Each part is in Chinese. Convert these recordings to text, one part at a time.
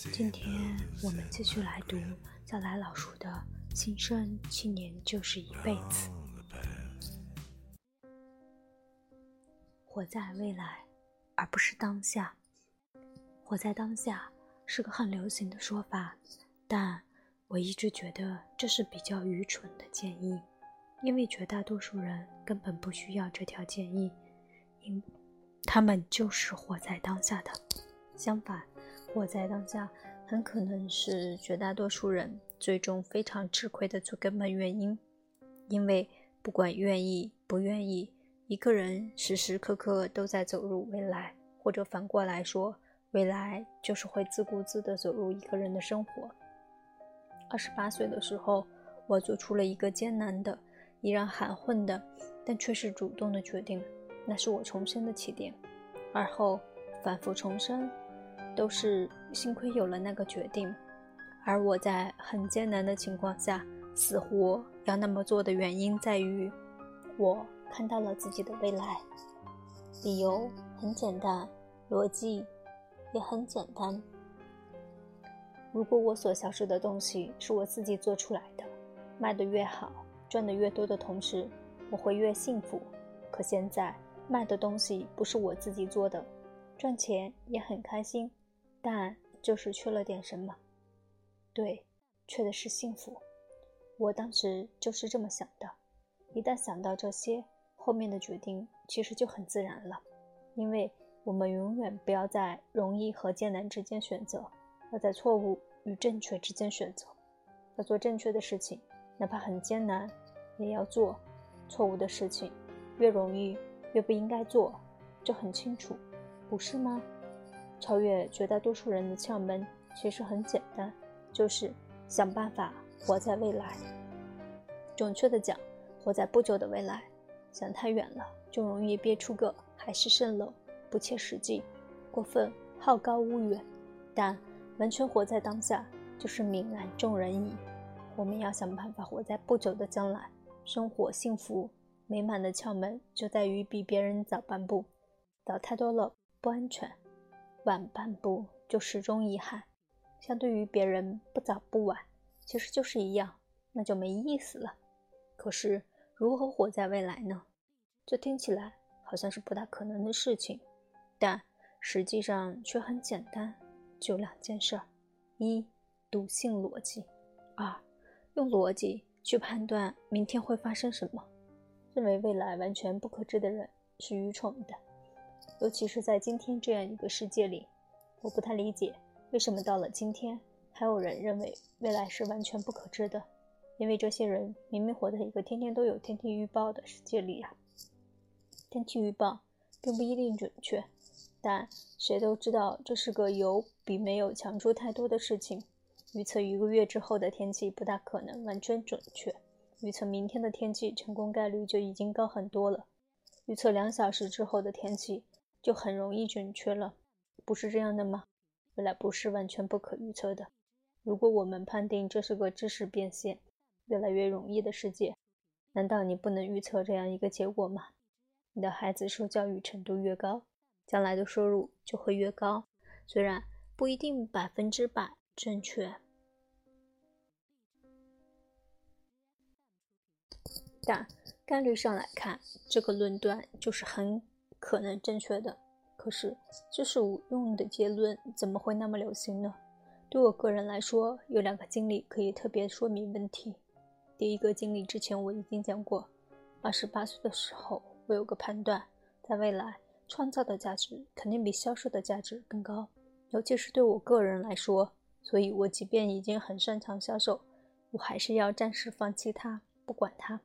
今天我们继续来读再来老叔的《新生七年就是一辈子》，活在未来，而不是当下。活在当下是个很流行的说法，但。我一直觉得这是比较愚蠢的建议，因为绝大多数人根本不需要这条建议，因他们就是活在当下的。相反，活在当下很可能是绝大多数人最终非常吃亏的最根本原因，因为不管愿意不愿意，一个人时时刻刻都在走入未来，或者反过来说，未来就是会自顾自地走入一个人的生活。二十八岁的时候，我做出了一个艰难的、依然含混的，但却是主动的决定。那是我重生的起点。而后反复重生，都是幸亏有了那个决定。而我在很艰难的情况下，死活要那么做的原因在于，我看到了自己的未来。理由很简单，逻辑也很简单。如果我所销售的东西是我自己做出来的，卖得越好，赚得越多的同时，我会越幸福。可现在卖的东西不是我自己做的，赚钱也很开心，但就是缺了点什么。对，缺的是幸福。我当时就是这么想的。一旦想到这些，后面的决定其实就很自然了，因为我们永远不要在容易和艰难之间选择。要在错误与正确之间选择，要做正确的事情，哪怕很艰难，也要做；错误的事情，越容易越不应该做，这很清楚，不是吗？超越绝大多数人的窍门其实很简单，就是想办法活在未来。准确的讲，活在不久的未来。想太远了，就容易憋出个海市蜃楼，不切实际，过分好高骛远。但完全活在当下，就是泯然众人矣。我们要想办法活在不久的将来，生活幸福美满的窍门就在于比别人早半步。早太多了不安全，晚半步就始终遗憾。相对于别人不早不晚，其实就是一样，那就没意思了。可是如何活在未来呢？这听起来好像是不大可能的事情，但实际上却很简单。就两件事儿：一、笃信逻辑；二、用逻辑去判断明天会发生什么。认为未来完全不可知的人是愚蠢的，尤其是在今天这样一个世界里。我不太理解，为什么到了今天还有人认为未来是完全不可知的？因为这些人明明活在一个天天都有天气预报的世界里啊！天气预报并不一定准确。但谁都知道，这是个有比没有强出太多的事情。预测一个月之后的天气不大可能完全准确，预测明天的天气成功概率就已经高很多了。预测两小时之后的天气就很容易准确了，不是这样的吗？未来不是完全不可预测的。如果我们判定这是个知识变现、越来越容易的世界，难道你不能预测这样一个结果吗？你的孩子受教育程度越高。将来的收入就会越高，虽然不一定百分之百正确，但概率上来看，这个论断就是很可能正确的。可是，这是无用的结论，怎么会那么流行呢？对我个人来说，有两个经历可以特别说明问题。第一个经历之前我已经讲过，二十八岁的时候，我有个判断，在未来。创造的价值肯定比销售的价值更高，尤其是对我个人来说。所以，我即便已经很擅长销售，我还是要暂时放弃它，不管它。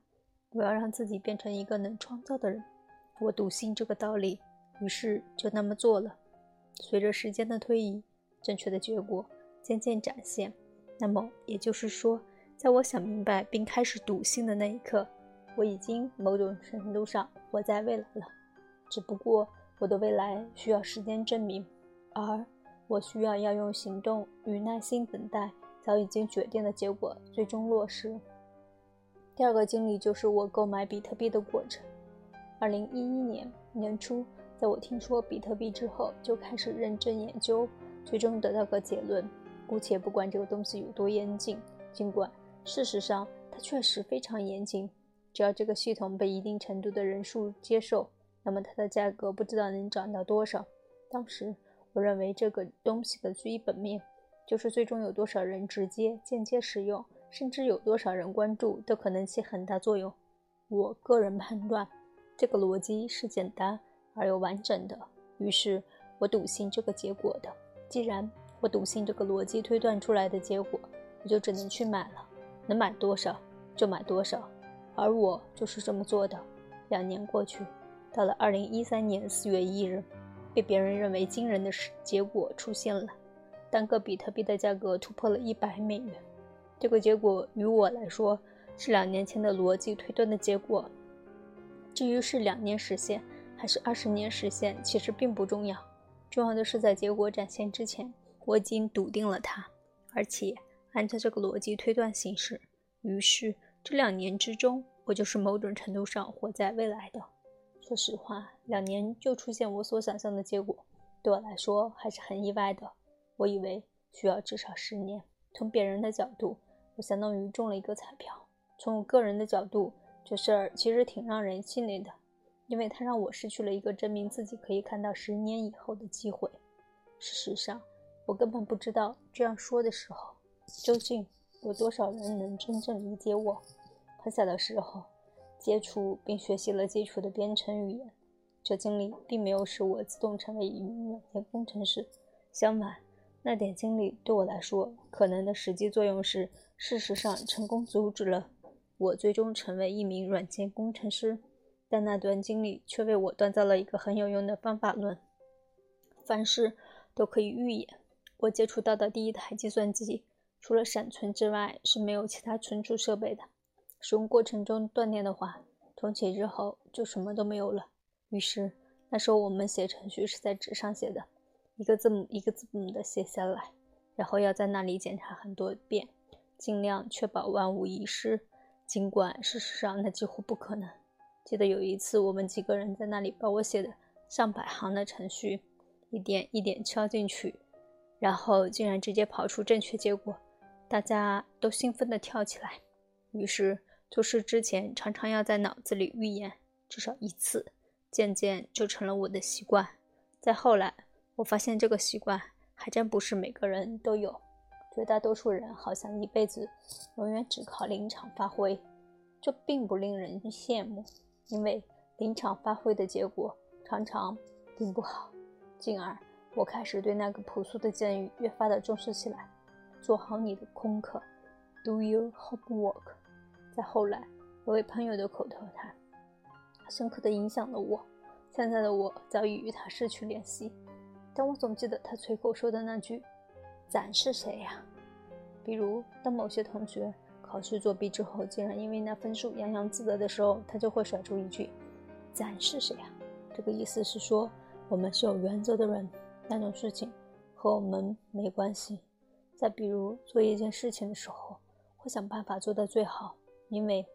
我要让自己变成一个能创造的人。我笃信这个道理，于是就那么做了。随着时间的推移，正确的结果渐渐展现。那么，也就是说，在我想明白并开始笃信的那一刻，我已经某种程度上活在未来了。只不过我的未来需要时间证明，而我需要要用行动与耐心等待早已经决定的结果最终落实。第二个经历就是我购买比特币的过程。二零一一年年初，在我听说比特币之后，就开始认真研究，最终得到个结论：姑且不管这个东西有多严谨，尽管事实上它确实非常严谨，只要这个系统被一定程度的人数接受，那么它的价格不知道能涨到多少。当时我认为这个东西的基本面，就是最终有多少人直接、间接使用。甚至有多少人关注都可能起很大作用。我个人判断，这个逻辑是简单而又完整的。于是，我笃信这个结果的。既然我笃信这个逻辑推断出来的结果，我就只能去买了，能买多少就买多少。而我就是这么做的。两年过去，到了二零一三年四月一日，被别人认为惊人的结果出现了：单个比特币的价格突破了一百美元。这个结果于我来说是两年前的逻辑推断的结果。至于是两年实现还是二十年实现，其实并不重要。重要的是在结果展现之前，我已经笃定了它，而且按照这个逻辑推断行事。于是这两年之中，我就是某种程度上活在未来的。说实话，两年就出现我所想象的结果，对我来说还是很意外的。我以为需要至少十年。从别人的角度。我相当于中了一个彩票。从我个人的角度，这事儿其实挺让人气馁的，因为它让我失去了一个证明自己可以看到十年以后的机会。事实上，我根本不知道这样说的时候，究竟有多少人能真正理解我。很小的时候，接触并学习了基础的编程语言，这经历并没有使我自动成为一名软件工程师。相反，那点经历对我来说，可能的实际作用是。事实上，成功阻止了我最终成为一名软件工程师，但那段经历却为我锻造了一个很有用的方法论：凡事都可以预演。我接触到的第一台计算机，除了闪存之外是没有其他存储设备的。使用过程中断电的话，重启之后就什么都没有了。于是那时候我们写程序是在纸上写的，一个字母一个字母的写下来，然后要在那里检查很多遍。尽量确保万无一失，尽管事实上那几乎不可能。记得有一次，我们几个人在那里把我写的上百行的程序一点一点敲进去，然后竟然直接跑出正确结果，大家都兴奋地跳起来。于是做事之前常常要在脑子里预演至少一次，渐渐就成了我的习惯。再后来，我发现这个习惯还真不是每个人都有。绝大多数人好像一辈子永远只靠临场发挥，这并不令人羡慕，因为临场发挥的结果常常并不好。进而，我开始对那个朴素的建议越发的重视起来：做好你的功课，do your homework。再后来，有位朋友的口头禅，深刻的影响了我。现在的我早已与他失去联系，但我总记得他随口说的那句。咱是谁呀？比如，当某些同学考试作弊之后，竟然因为那分数洋洋自得的时候，他就会甩出一句：“咱是谁呀？”这个意思是说，我们是有原则的人，那种事情和我们没关系。再比如，做一件事情的时候，会想办法做到最好，因为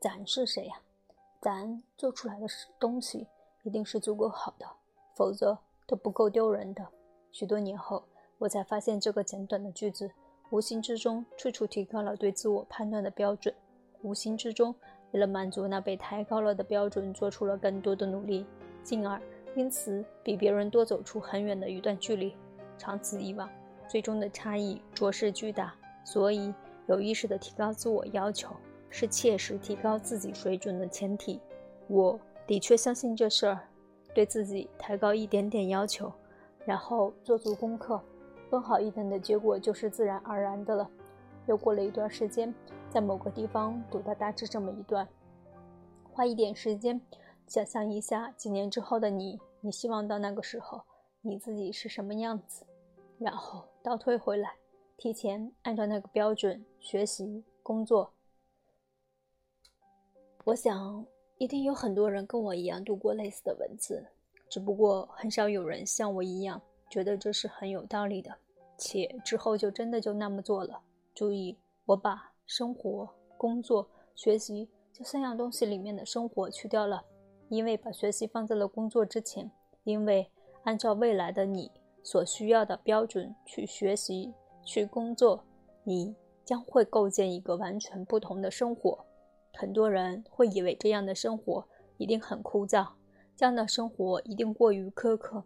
咱是谁呀？咱做出来的东西一定是足够好的，否则都不够丢人的。许多年后。我才发现，这个简短的句子无形之中处处提高了对自我判断的标准，无形之中为了满足那被抬高了的标准，做出了更多的努力，进而因此比别人多走出很远的一段距离。长此以往，最终的差异着实巨大。所以，有意识的提高自我要求是切实提高自己水准的前提。我的确相信这事儿，对自己抬高一点点要求，然后做足功课。更好一点的结果就是自然而然的了。又过了一段时间，在某个地方读到大致这么一段：花一点时间想象一下几年之后的你，你希望到那个时候你自己是什么样子，然后倒退回来，提前按照那个标准学习工作。我想一定有很多人跟我一样读过类似的文字，只不过很少有人像我一样。觉得这是很有道理的，且之后就真的就那么做了。注意，我把生活、工作学习这三样东西里面的生活去掉了，因为把学习放在了工作之前，因为按照未来的你所需要的标准去学习、去工作，你将会构建一个完全不同的生活。很多人会以为这样的生活一定很枯燥，这样的生活一定过于苛刻。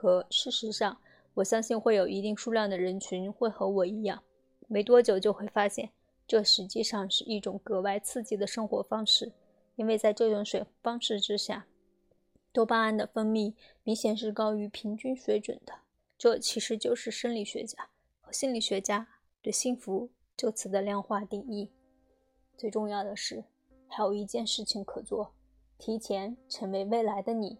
可事实上，我相信会有一定数量的人群会和我一样，没多久就会发现，这实际上是一种格外刺激的生活方式。因为在这种水方式之下，多巴胺的分泌明显是高于平均水准的。这其实就是生理学家和心理学家对幸福这词的量化定义。最重要的是，还有一件事情可做：提前成为未来的你，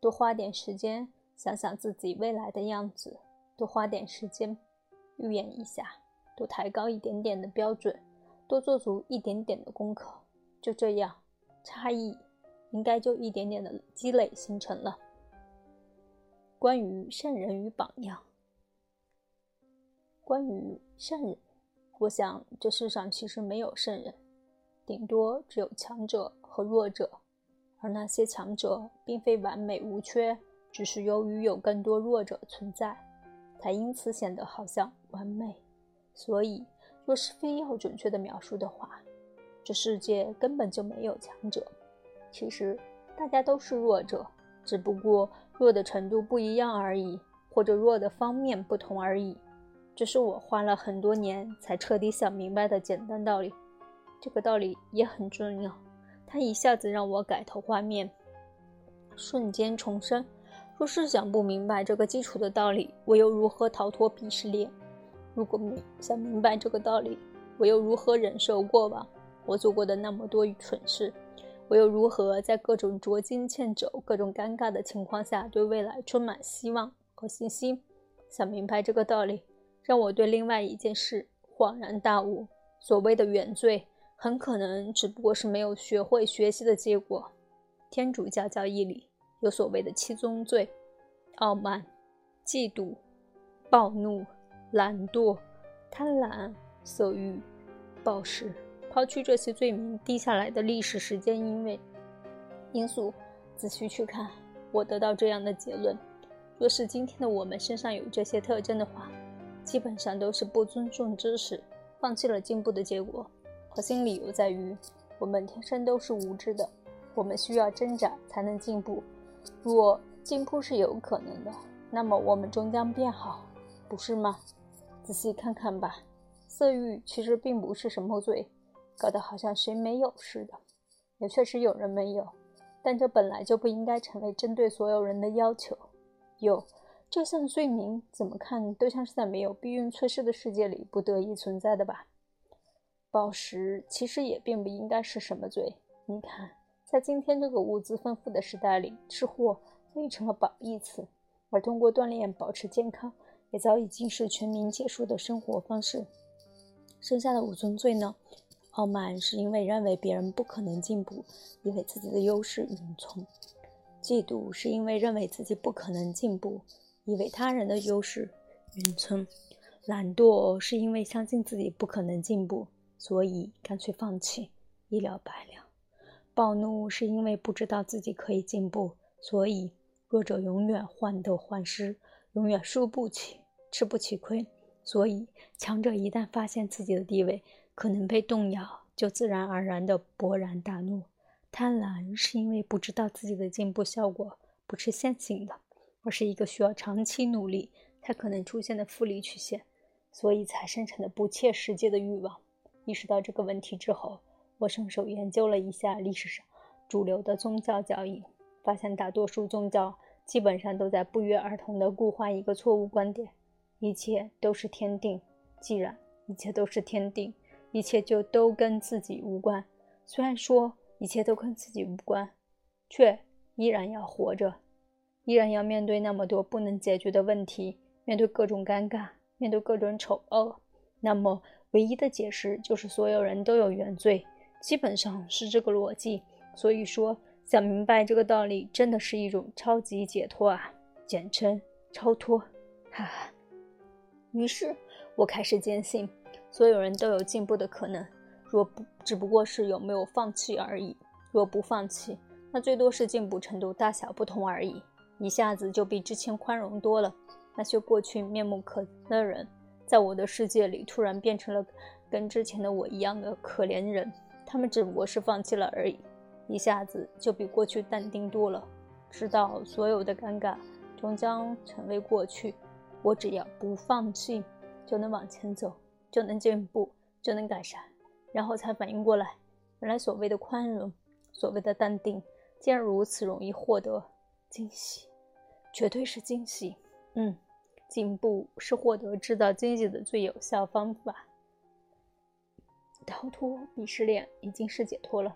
多花点时间。想想自己未来的样子，多花点时间预演一下，多抬高一点点的标准，多做足一点点的功课，就这样，差异应该就一点点的积累形成了。关于圣人与榜样，关于圣人，我想这世上其实没有圣人，顶多只有强者和弱者，而那些强者并非完美无缺。只是由于有更多弱者存在，才因此显得好像完美。所以，若是非要准确的描述的话，这世界根本就没有强者。其实，大家都是弱者，只不过弱的程度不一样而已，或者弱的方面不同而已。这是我花了很多年才彻底想明白的简单道理。这个道理也很重要，它一下子让我改头换面，瞬间重生。若是想不明白这个基础的道理，我又如何逃脱鄙视链？如果想明白这个道理，我又如何忍受过往我做过的那么多蠢事？我又如何在各种捉襟见肘、各种尴尬的情况下，对未来充满希望和信心？想明白这个道理，让我对另外一件事恍然大悟：所谓的原罪，很可能只不过是没有学会学习的结果。天主教教义里。有所谓的七宗罪：傲慢、嫉妒、暴怒、懒惰、贪婪、色欲、暴食。抛去这些罪名低下来的历史时间因为因素，仔细去看，我得到这样的结论：若是今天的我们身上有这些特征的话，基本上都是不尊重知识、放弃了进步的结果。核心理由在于，我们天生都是无知的，我们需要挣扎才能进步。若进步是有可能的，那么我们终将变好，不是吗？仔细看看吧，色欲其实并不是什么罪，搞得好像谁没有似的。也确实有人没有，但这本来就不应该成为针对所有人的要求。有这项罪名，怎么看都像是在没有避孕措施的世界里不得已存在的吧？暴食其实也并不应该是什么罪，你看。在今天这个物资丰富的时代里，吃货早已成了褒义词，而通过锻炼保持健康，也早已经是全民皆输的生活方式。剩下的五宗罪呢？傲慢是因为认为别人不可能进步，以为自己的优势隐存；嫉妒是因为认为自己不可能进步，以为他人的优势隐存；懒惰是因为相信自己不可能进步，所以干脆放弃，一了百了。暴怒是因为不知道自己可以进步，所以弱者永远患得患失，永远输不起，吃不起亏。所以强者一旦发现自己的地位可能被动摇，就自然而然地勃然大怒。贪婪是因为不知道自己的进步效果不是线性的，而是一个需要长期努力才可能出现的复利曲线，所以才生成的不切实际的欲望。意识到这个问题之后。我伸手研究了一下历史上主流的宗教教义，发现大多数宗教基本上都在不约而同地固化一个错误观点：一切都是天定。既然一切都是天定，一切就都跟自己无关。虽然说一切都跟自己无关，却依然要活着，依然要面对那么多不能解决的问题，面对各种尴尬，面对各种丑恶。那么，唯一的解释就是所有人都有原罪。基本上是这个逻辑，所以说想明白这个道理，真的是一种超级解脱啊，简称超脱，哈哈。于是我开始坚信，所有人都有进步的可能。若不只不过是有没有放弃而已。若不放弃，那最多是进步程度大小不同而已。一下子就比之前宽容多了。那些过去面目可憎的人，在我的世界里突然变成了跟之前的我一样的可怜人。他们只不过是放弃了而已，一下子就比过去淡定多了。知道所有的尴尬终将成为过去，我只要不放弃，就能往前走，就能进步，就能改善。然后才反应过来，原来所谓的宽容，所谓的淡定，竟然如此容易获得惊喜，绝对是惊喜。嗯，进步是获得制造惊喜的最有效方法。逃脱鄙视链已经是解脱了。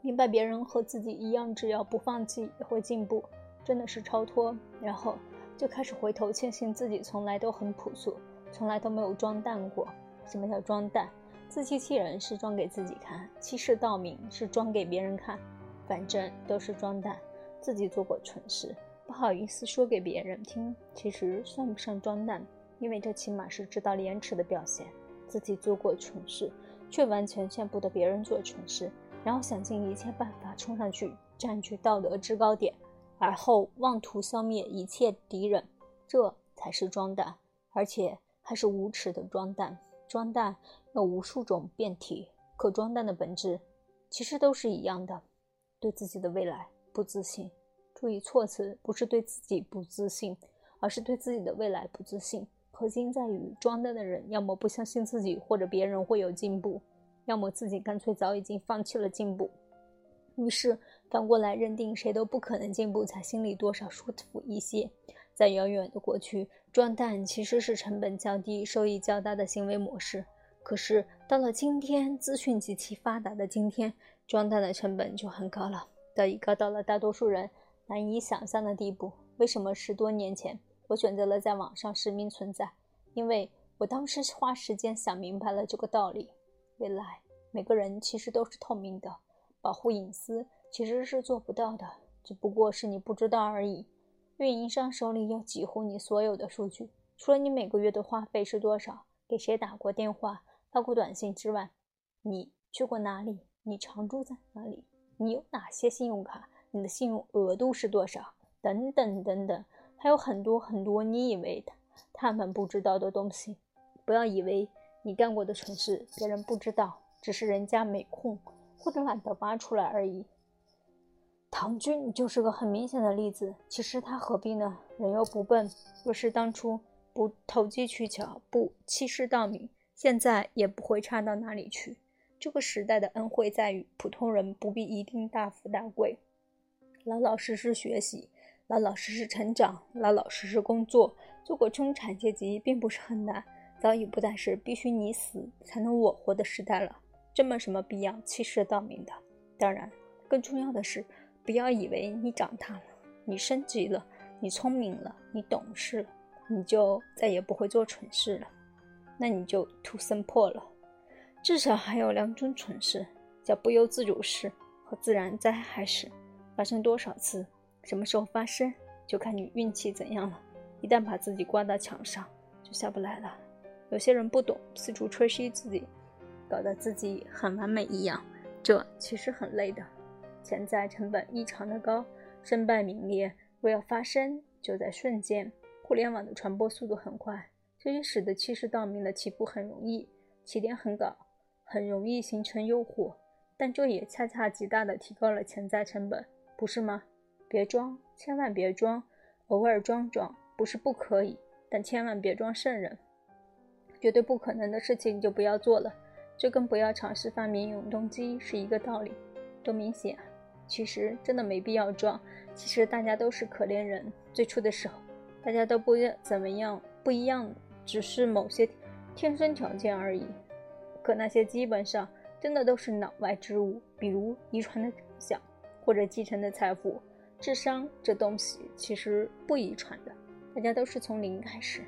明白别人和自己一样，只要不放弃也会进步，真的是超脱。然后就开始回头庆幸自己从来都很朴素，从来都没有装蛋过。什么叫装蛋？自欺欺人是装给自己看，欺世盗名是装给别人看，反正都是装蛋。自己做过蠢事，不好意思说给别人听，其实算不上装蛋，因为这起码是知道廉耻的表现。自己做过蠢事，却完全见不得别人做蠢事。然后想尽一切办法冲上去，占据道德制高点，而后妄图消灭一切敌人，这才是装蛋，而且还是无耻的装蛋。装蛋有无数种变体，可装蛋的本质其实都是一样的：对自己的未来不自信。注意措辞，不是对自己不自信，而是对自己的未来不自信。核心在于，装蛋的人要么不相信自己或者别人会有进步。要么自己干脆早已经放弃了进步，于是反过来认定谁都不可能进步，才心里多少舒服一些。在遥远的过去，装蛋其实是成本较低、收益较大的行为模式。可是到了今天，资讯极其发达的今天，装蛋的成本就很高了，早已高到了大多数人难以想象的地步。为什么十多年前我选择了在网上实名存在？因为我当时花时间想明白了这个道理。未来，每个人其实都是透明的，保护隐私其实是做不到的，只不过是你不知道而已。运营商手里有几乎你所有的数据，除了你每个月的花费是多少，给谁打过电话、发过短信之外，你去过哪里，你常住在哪里，你有哪些信用卡，你的信用额度是多少，等等等等，还有很多很多你以为他他们不知道的东西。不要以为。你干过的蠢事，别人不知道，只是人家没空或者懒得挖出来而已。唐军就是个很明显的例子。其实他何必呢？人又不笨。若是当初不投机取巧，不欺世盗名，现在也不会差到哪里去。这个时代的恩惠在于，普通人不必一定大富大贵，老老实实学习，老老实实成长，老老实实工作，做个中产阶级并不是很难。早已不再是必须你死才能我活的时代了，这么什么必要欺世盗名的？当然，更重要的是，不要以为你长大了，你升级了，你聪明了，你懂事了，你就再也不会做蠢事了。那你就图森破了。至少还有两种蠢事，叫不由自主事和自然灾害事。发生多少次，什么时候发生，就看你运气怎样了。一旦把自己挂到墙上，就下不来了。有些人不懂，四处吹嘘自己，搞得自己很完美一样，这其实很累的，潜在成本异常的高，身败名裂。若要发生，就在瞬间。互联网的传播速度很快，这也使得欺世盗名的起步很容易，起点很高，很容易形成诱惑。但这也恰恰极大的提高了潜在成本，不是吗？别装，千万别装，偶尔装装不是不可以，但千万别装圣人。绝对不可能的事情就不要做了，这跟不要尝试发明永动机是一个道理，多明显啊！其实真的没必要装。其实大家都是可怜人，最初的时候大家都不怎么样，不一样，只是某些天生条件而已。可那些基本上真的都是脑外之物，比如遗传的长相或者继承的财富、智商这东西其实不遗传的，大家都是从零开始。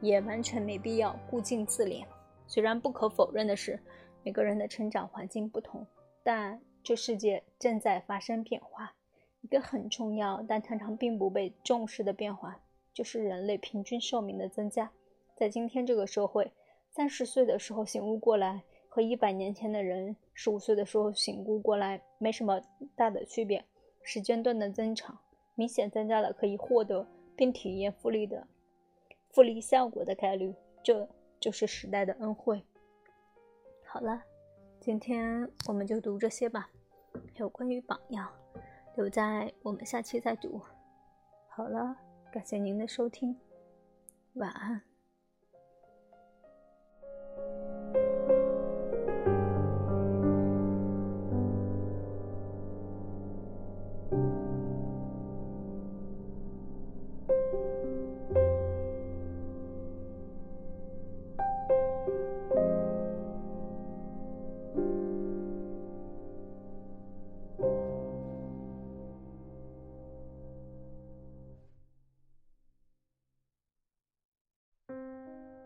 也完全没必要顾镜自怜。虽然不可否认的是，每个人的成长环境不同，但这世界正在发生变化。一个很重要但常常并不被重视的变化，就是人类平均寿命的增加。在今天这个社会，三十岁的时候醒悟过来，和一百年前的人十五岁的时候醒悟过来没什么大的区别。时间段的增长明显增加了可以获得并体验复利的复利效果的概率，这就是时代的恩惠。好了，今天我们就读这些吧。有关于榜样，留在我们下期再读。好了，感谢您的收听，晚安。